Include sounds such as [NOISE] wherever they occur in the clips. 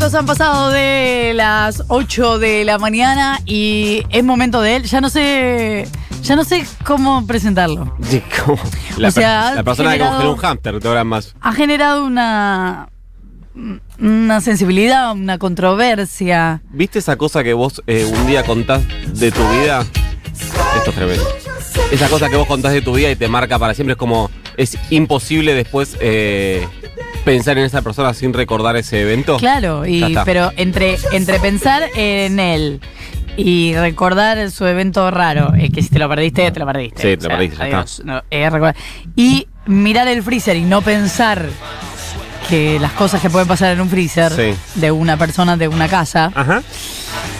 minutos han pasado de las 8 de la mañana y es momento de él. Ya no sé. Ya no sé cómo presentarlo. La, O sea, per- la persona que generado- congeló un hámster, te habrán más. Ha generado una. Una sensibilidad, una controversia. ¿Viste esa cosa que vos eh, un día contás de tu vida? Esto es tremendo. Esa cosa que vos contás de tu vida y te marca para siempre es como. Es imposible después eh, pensar en esa persona sin recordar ese evento. Claro, y, pero entre, entre pensar en él y recordar su evento raro, eh, que si te lo perdiste, te lo perdiste. Sí, te lo perdiste, ya adiós. No, eh, y mirar el freezer y no pensar que las cosas que pueden pasar en un freezer Sí. de una persona, de una casa, Ajá.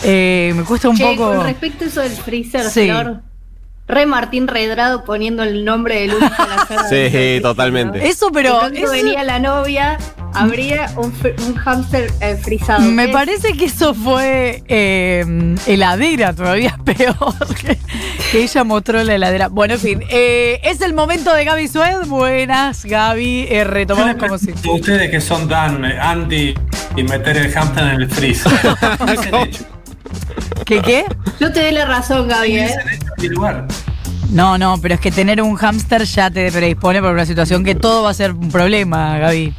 eh, me cuesta un Che, poco... con respecto a eso del freezer, Sí. Flor, re Martín Redrado poniendo el nombre del a la [LAUGHS] Sí, freezer, totalmente. Eso, pero... Eso- venía la novia, habría un, hámster eh, frisado. Me ¿Qué? parece que eso fue eh, heladera, todavía [LAUGHS] peor. Que, que ella mostró la heladera. Bueno, en fin. eh, es el momento de Gaby Sued. Buenas, Gaby. Eh, ¿Qué retomamos como si. [LAUGHS] ustedes que son tan eh, anti y meter el hamster en el freezer? ¿Qué qué? Yo te doy la razón, Gaby, ¿eh? Lugar. No, no, pero es que tener un hámster ya te predispone por una situación que todo va a ser un problema, Gaby.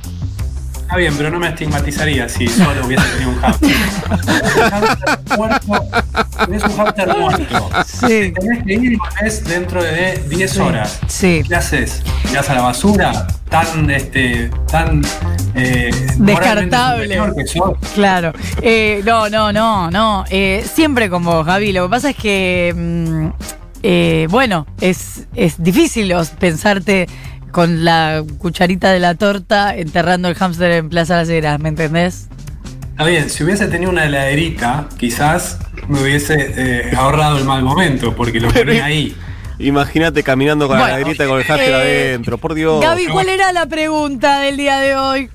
Está bien, pero no me estigmatizaría si solo hubiese tenido un hamster. Tenés [LAUGHS] un hamster muerto. Sí. Tenés que ir volvés dentro de 10 horas. Sí. ¿Qué haces? ¿Tirás a la basura? Tan, este, tan eh, Descartable. que sos. Claro. Eh, no, no, no, no. Eh, siempre con vos, Gaby. Lo que pasa es que, mm, eh, bueno, es, es difícil pensarte con la cucharita de la torta enterrando el hámster en Plaza Las Heras, ¿me entendés? Está bien, si hubiese tenido una heladerita, quizás me hubiese eh, ahorrado el mal momento, porque lo ponía ahí. Imagínate caminando con Bueno, la lagrita con el hámster eh, adentro, por Dios. Gaby, ¿cuál era la pregunta del día de hoy?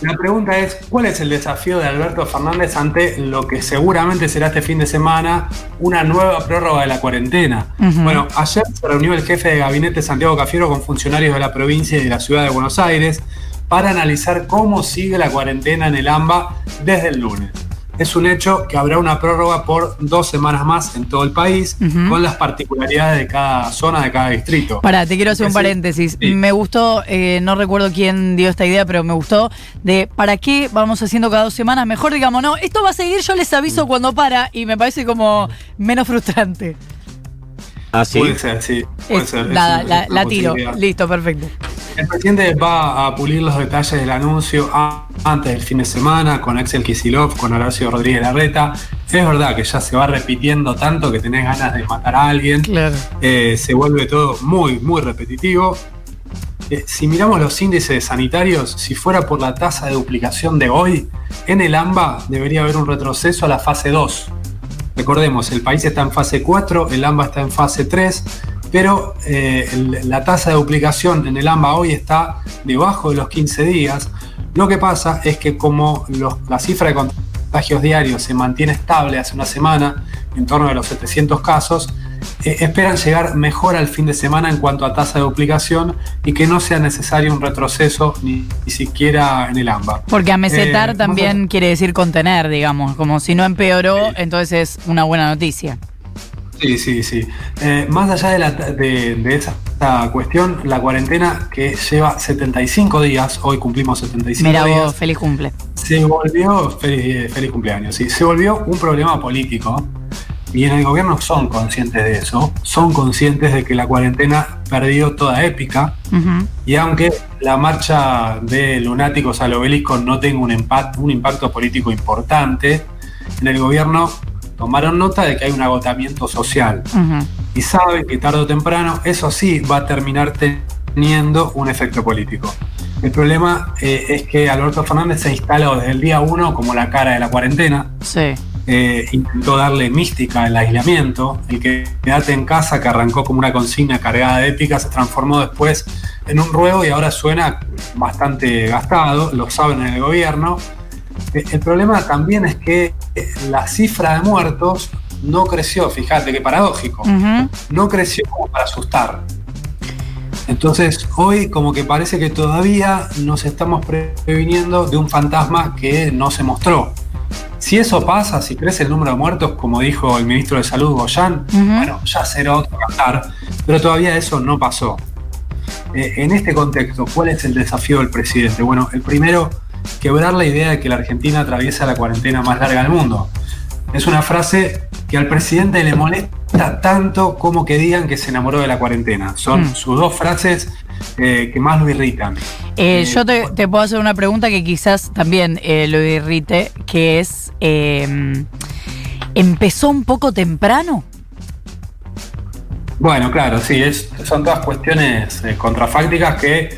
La pregunta es, ¿cuál es el desafío de Alberto Fernández ante lo que seguramente será este fin de semana una nueva prórroga de la cuarentena? Bueno, ayer se reunió el jefe de gabinete Santiago Cafiero con funcionarios de la provincia y de la ciudad de Buenos Aires para analizar cómo sigue la cuarentena en el AMBA desde el lunes. Es un hecho que habrá una prórroga por dos semanas más en todo el país, con las particularidades de cada zona, de cada distrito. Pará, te quiero hacer un paréntesis. Sí. Me gustó, eh, no recuerdo quién dio esta idea, pero me gustó de para qué vamos haciendo cada dos semanas. Mejor digamos, no, esto va a seguir, yo les aviso cuando para y me parece como menos frustrante. Ah, sí. Puede ser, sí. Puede Es- ser, la, es una la tiro. Listo, perfecto. El presidente va a pulir los detalles del anuncio antes del fin de semana con Axel Kisilov, con Horacio Rodríguez Larreta. Es verdad que ya se va repitiendo tanto que tenés ganas de matar a alguien. Claro. Eh, se vuelve todo muy, muy repetitivo. Eh, si miramos los índices sanitarios, si fuera por la tasa de duplicación de hoy, en el AMBA debería haber un retroceso a la fase 2. Recordemos, el país está en fase 4, el AMBA está en fase 3, pero eh, la tasa de duplicación en el AMBA hoy está debajo de los 15 días. Lo que pasa es que como la cifra de contagios diarios se mantiene estable hace una semana, en torno a los 700 casos, eh, esperan llegar mejor al fin de semana en cuanto a tasa de duplicación y que no sea necesario un retroceso ni, ni siquiera en el AMBA. Porque amesetar Eh, también quiere decir contener, digamos. Como si no empeoró, Sí. entonces es una buena noticia. Sí, sí, sí. Eh, más allá de, la- de- de esa cuestión, la cuarentena que lleva 75 días, hoy cumplimos 75 Mira días, vos, feliz cumple. se volvió, feliz, feliz cumpleaños, sí, se volvió un problema político y en el gobierno son conscientes de eso, son conscientes de que la cuarentena perdió toda épica. Y aunque la marcha de lunáticos al obelisco no tenga un, impa- un impacto político importante, en el gobierno tomaron nota de que hay un agotamiento social. Y saben que tarde o temprano eso sí va a terminar teniendo un efecto político. El problema eh, es que Alberto Fernández se instaló desde el día uno como la cara de la cuarentena, Sí. Eh, intentó darle mística al aislamiento, el que quedate en casa, que arrancó como una consigna cargada de épica, se transformó después en un ruego y ahora suena bastante gastado, lo saben en el gobierno. Eh, El problema también es que eh, la cifra de muertos no creció, fíjate qué paradójico, no creció como para asustar. Entonces, hoy como que parece que todavía nos estamos previniendo de un fantasma que no se mostró. Si eso pasa, si crece el número de muertos, como dijo el ministro de Salud Goyan, Ujú. bueno, ya será otro cantar, pero todavía eso no pasó. Eh, en este contexto, ¿cuál es el desafío del presidente? Bueno, el primero, quebrar la idea de que la Argentina atraviesa la cuarentena más larga del mundo. Es una frase que al presidente le molesta tanto como que digan que se enamoró de la cuarentena. Son Mm. sus dos frases eh, que más lo irritan. Eh, Eh, yo te, te puedo hacer una pregunta que quizás también lo irrite, que es, ¿empezó un poco temprano? Bueno, claro, sí, es, son todas cuestiones contrafácticas que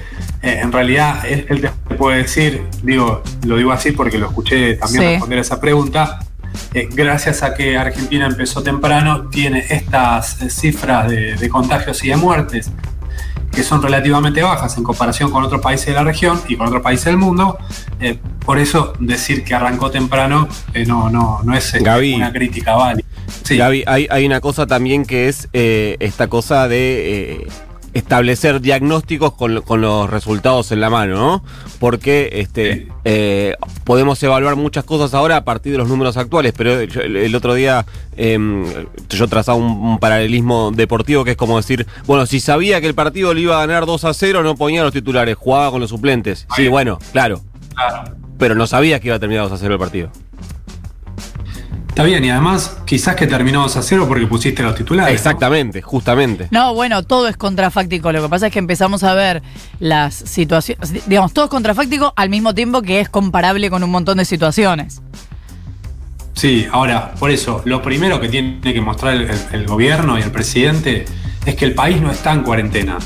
en realidad él, él te puede decir, digo, lo digo así porque lo escuché también Sí. responder esa pregunta. eh, gracias a que Argentina empezó temprano, tiene estas cifras de, de contagios y de muertes que son relativamente bajas en comparación con otros países de la región y con otros países del mundo. Eh, por eso decir que arrancó temprano eh, no, no, no es eh, Gaby. una crítica válida. Sí. Gaby, hay, hay una cosa también que es esta cosa de establecer diagnósticos con, con los resultados en la mano, ¿no? Porque este, eh, podemos evaluar muchas cosas ahora a partir de los números actuales, pero yo- el, el otro día em, yo trazaba un, un paralelismo deportivo que es como decir, bueno, si sabía que el partido le iba a ganar 2 a 0, no ponía los titulares, jugaba con los suplentes. Sí, bueno, claro, Claro. pero no sabía que iba a terminar 2 a 0 el partido. Está bien, y además quizás que terminó 2 a 0 porque pusiste los titulares. ¿no? Exactamente, justamente. No, bueno, todo es contrafáctico. Lo que pasa es que empezamos a ver las situaciones, digamos, todo es contrafáctico al mismo tiempo que es comparable con un montón de situaciones. Sí, ahora, por eso, lo primero que tiene que mostrar el, el- el gobierno y el presidente es que el país no está en cuarentena.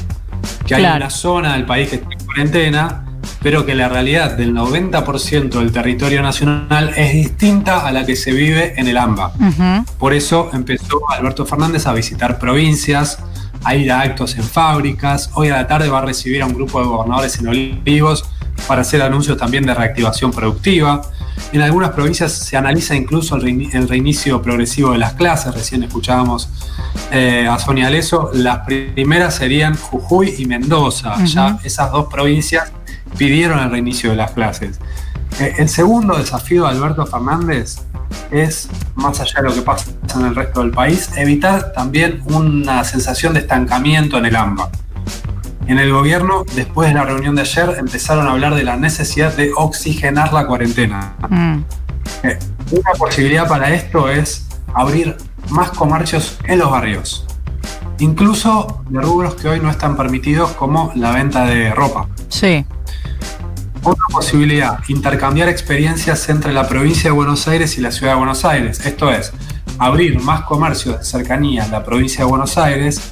Que hay una zona del país que está en cuarentena, pero que la realidad del 90% del territorio nacional es distinta a la que se vive en el AMBA. Por eso empezó Alberto Fernández a visitar provincias, a ir a actos en fábricas. Hoy a la tarde va a recibir a un grupo de gobernadores en Olivos para hacer anuncios también de reactivación productiva. En algunas provincias se analiza incluso el, reini- el reinicio progresivo de las clases. Recién escuchábamos eh, a Sonia Leso. Las primeras serían Jujuy y Mendoza. Ya esas dos provincias pidieron el reinicio de las clases. Eh, el segundo desafío de Alberto Fernández es, más allá de lo que pasa en el resto del país, evitar también una sensación de estancamiento en el AMBA. En el gobierno, después de la reunión de ayer, empezaron a hablar de la necesidad de oxigenar la cuarentena. Mm. Eh, Una posibilidad para esto es abrir más comercios en los barrios, incluso de rubros que hoy no están permitidos como la venta de ropa. Sí. Otra posibilidad, intercambiar experiencias entre la provincia de Buenos Aires y la ciudad de Buenos Aires. Esto es, abrir más comercios de cercanía en la provincia de Buenos Aires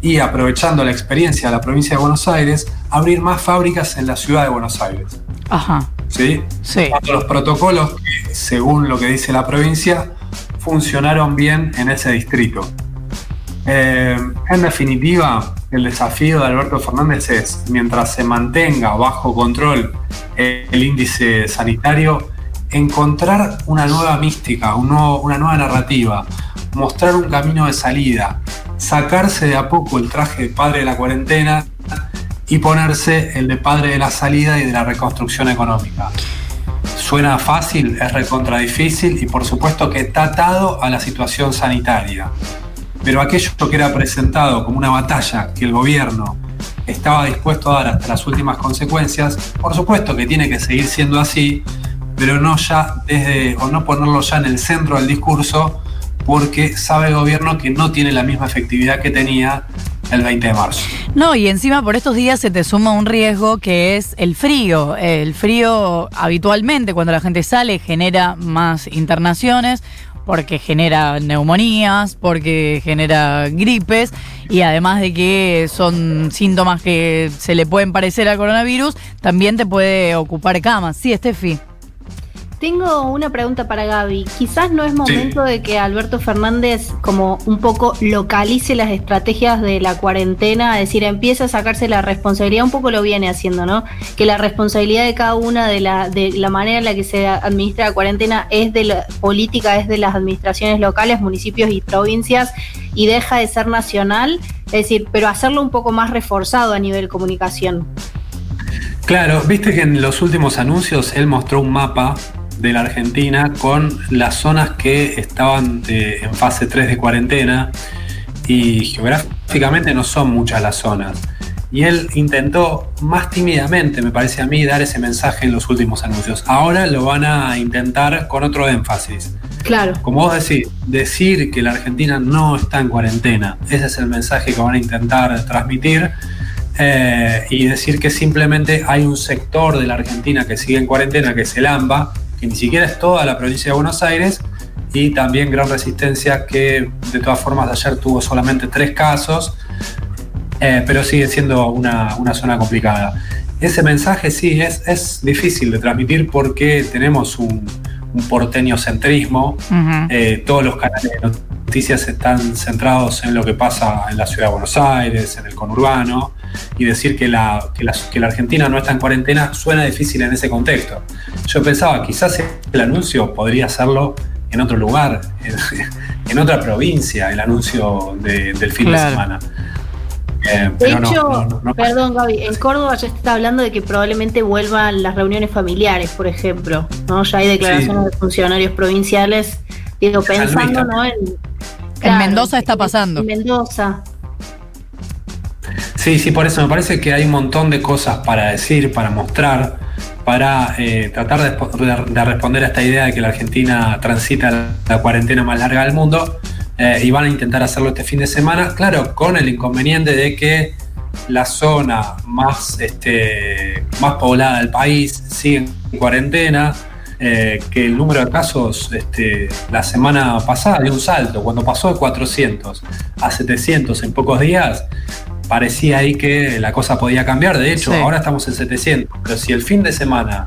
y aprovechando la experiencia de la provincia de Buenos Aires, abrir más fábricas en la ciudad de Buenos Aires. Ajá. ¿Sí? Sí. Cuando los protocolos que, según lo que dice la provincia, funcionaron bien en ese distrito. Eh, en definitiva, el desafío de Alberto Fernández es, mientras se mantenga bajo control el índice sanitario, encontrar una nueva mística, una nueva narrativa, mostrar un camino de salida, sacarse de a poco el traje de padre de la cuarentena y ponerse el de padre de la salida y de la reconstrucción económica. Suena fácil, es recontra difícil y por supuesto que está atado a la situación sanitaria. Pero aquello que era presentado como una batalla que el gobierno estaba dispuesto a dar hasta las últimas consecuencias, por supuesto que tiene que seguir siendo así, pero no ya desde, o no ponerlo ya en el centro del discurso, porque sabe el gobierno que no tiene la misma efectividad que tenía el 20 de marzo. No, y encima por estos días se te suma un riesgo que es el frío. El frío habitualmente cuando la gente sale genera más internaciones porque genera neumonías, porque genera gripes y además de que son síntomas que se le pueden parecer al coronavirus, también te puede ocupar camas. Sí, Estefi. Tengo una pregunta para Gaby. Quizás no es momento de que Alberto Fernández como un poco localice las estrategias de la cuarentena, es decir, empieza a sacarse la responsabilidad, un poco lo viene haciendo, ¿no? Que la responsabilidad de cada una de la, de la manera en la que se administra la cuarentena es de la política, es de las administraciones locales, municipios y provincias y deja de ser nacional, es decir, pero hacerlo un poco más reforzado a nivel comunicación. Claro, viste que en los últimos anuncios él mostró un mapa de la Argentina con las zonas que estaban eh, en fase 3 de cuarentena y geográficamente no son muchas las zonas. Y él intentó más tímidamente, me parece a mí, dar ese mensaje en los últimos anuncios. Ahora lo van a intentar con otro énfasis. Claro. Como vos decís, decir que la Argentina no está en cuarentena, ese es el mensaje que van a intentar transmitir. eh, y decir que simplemente hay un sector de la Argentina que sigue en cuarentena, que es el AMBA, que ni siquiera es toda la provincia de Buenos Aires, y también Gran Resistencia, que de todas formas ayer tuvo solamente tres casos, eh, pero sigue siendo una, una zona complicada. Ese mensaje sí es, es difícil de transmitir porque tenemos un, un porteño centrismo, Ujú. eh, todos los canales de noticias están centrados en lo que pasa en la ciudad de Buenos Aires, en el conurbano, y decir que la, que la, que la Argentina no está en cuarentena suena difícil en ese contexto. Yo pensaba, quizás el anuncio podría hacerlo en otro lugar, en, en otra provincia, el anuncio de- del fin Claro. de semana. Eh, De hecho, no, no, no. perdón Gaby, en Córdoba ya se está hablando de que probablemente vuelvan las reuniones familiares, por ejemplo, ¿no? Ya hay declaraciones de funcionarios provinciales, digo, pensando. En, En Mendoza está pasando. En Mendoza. Sí, sí, por eso me parece que hay un montón de cosas para decir, para mostrar, para eh, tratar de, de- de responder a esta idea de que la Argentina transita la, la cuarentena más larga del mundo eh, y van a intentar hacerlo este fin de semana, claro, con el inconveniente de que la zona más, este, más poblada del país sigue en cuarentena, eh, que el número de casos este, la semana pasada dio un salto, cuando pasó de 400 a 700 en pocos días, parecía ahí que la cosa podía cambiar. De hecho, Sí. ahora estamos en 700, pero si el fin de semana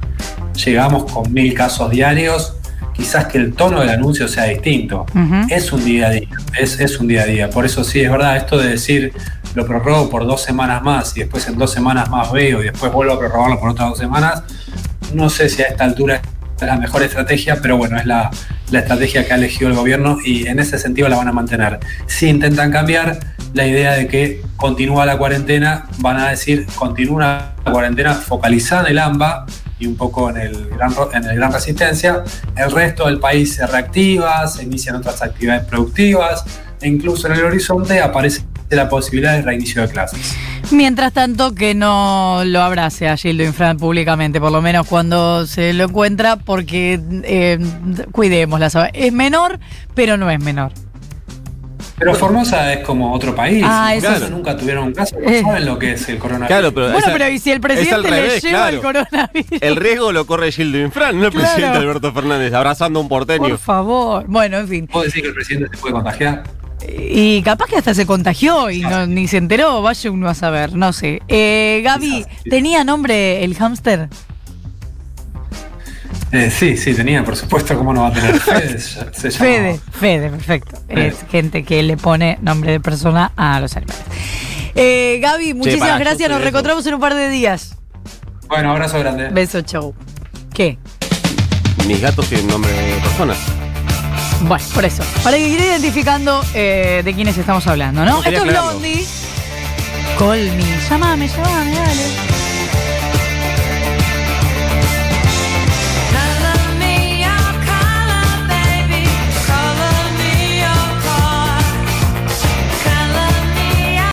llegamos con mil casos diarios, quizás que el tono del anuncio sea distinto. Es un día a día, es, es un día a día. Por eso sí, es verdad, esto de decir lo prorrogo por dos semanas más y después en dos semanas más veo y después vuelvo a prorrogarlo por otras dos semanas, no sé si a esta altura es la mejor estrategia, pero bueno, es la, la estrategia que ha elegido el gobierno y en ese sentido la van a mantener. Si intentan cambiar la idea de que continúa la cuarentena, van a decir continúa la cuarentena focalizada en el AMBA y un poco en el, gran, en el Gran Resistencia. El resto del país se reactiva, se inician otras actividades productivas e incluso en el horizonte aparece la posibilidad de reinicio de clases. Mientras tanto, que no lo abrace a Gildo Infran públicamente, por lo menos cuando se lo encuentra, porque eh, cuidémosla. Es menor, pero no es menor. Pero Formosa es como otro país. Ah, eso Claro, nunca tuvieron un caso, no Eh. saben lo que es el coronavirus. Claro, pero Bueno, esa- pero ¿y si el es presidente le lleva el coronavirus? El riesgo lo corre Gildo Infran, no el Claro. presidente Alberto Fernández, abrazando a un porteño. Por favor. Bueno, en fin. ¿Puedo decir que el presidente se puede contagiar? Y capaz que hasta se contagió y no, ni se enteró, vaya uno a saber, no sé. Eh, Gaby. ¿tenía nombre el hámster? Eh, sí, sí, tenía, por supuesto, ¿cómo no va a tener? [LAUGHS] Fede, se. Fede, Fede, perfecto. Fede. Es gente que le pone nombre de persona a los animales. Eh, Gaby, muchísimas gracias, nos de reencontramos en un par de días. Bueno, abrazo grande. Beso, chau. ¿Qué? Mis gatos tienen nombre de personas. Bueno, por eso. Para ir identificando eh, de quiénes estamos hablando, ¿no? Esto es. Blondie. Call me. Llamame, llamame, dale.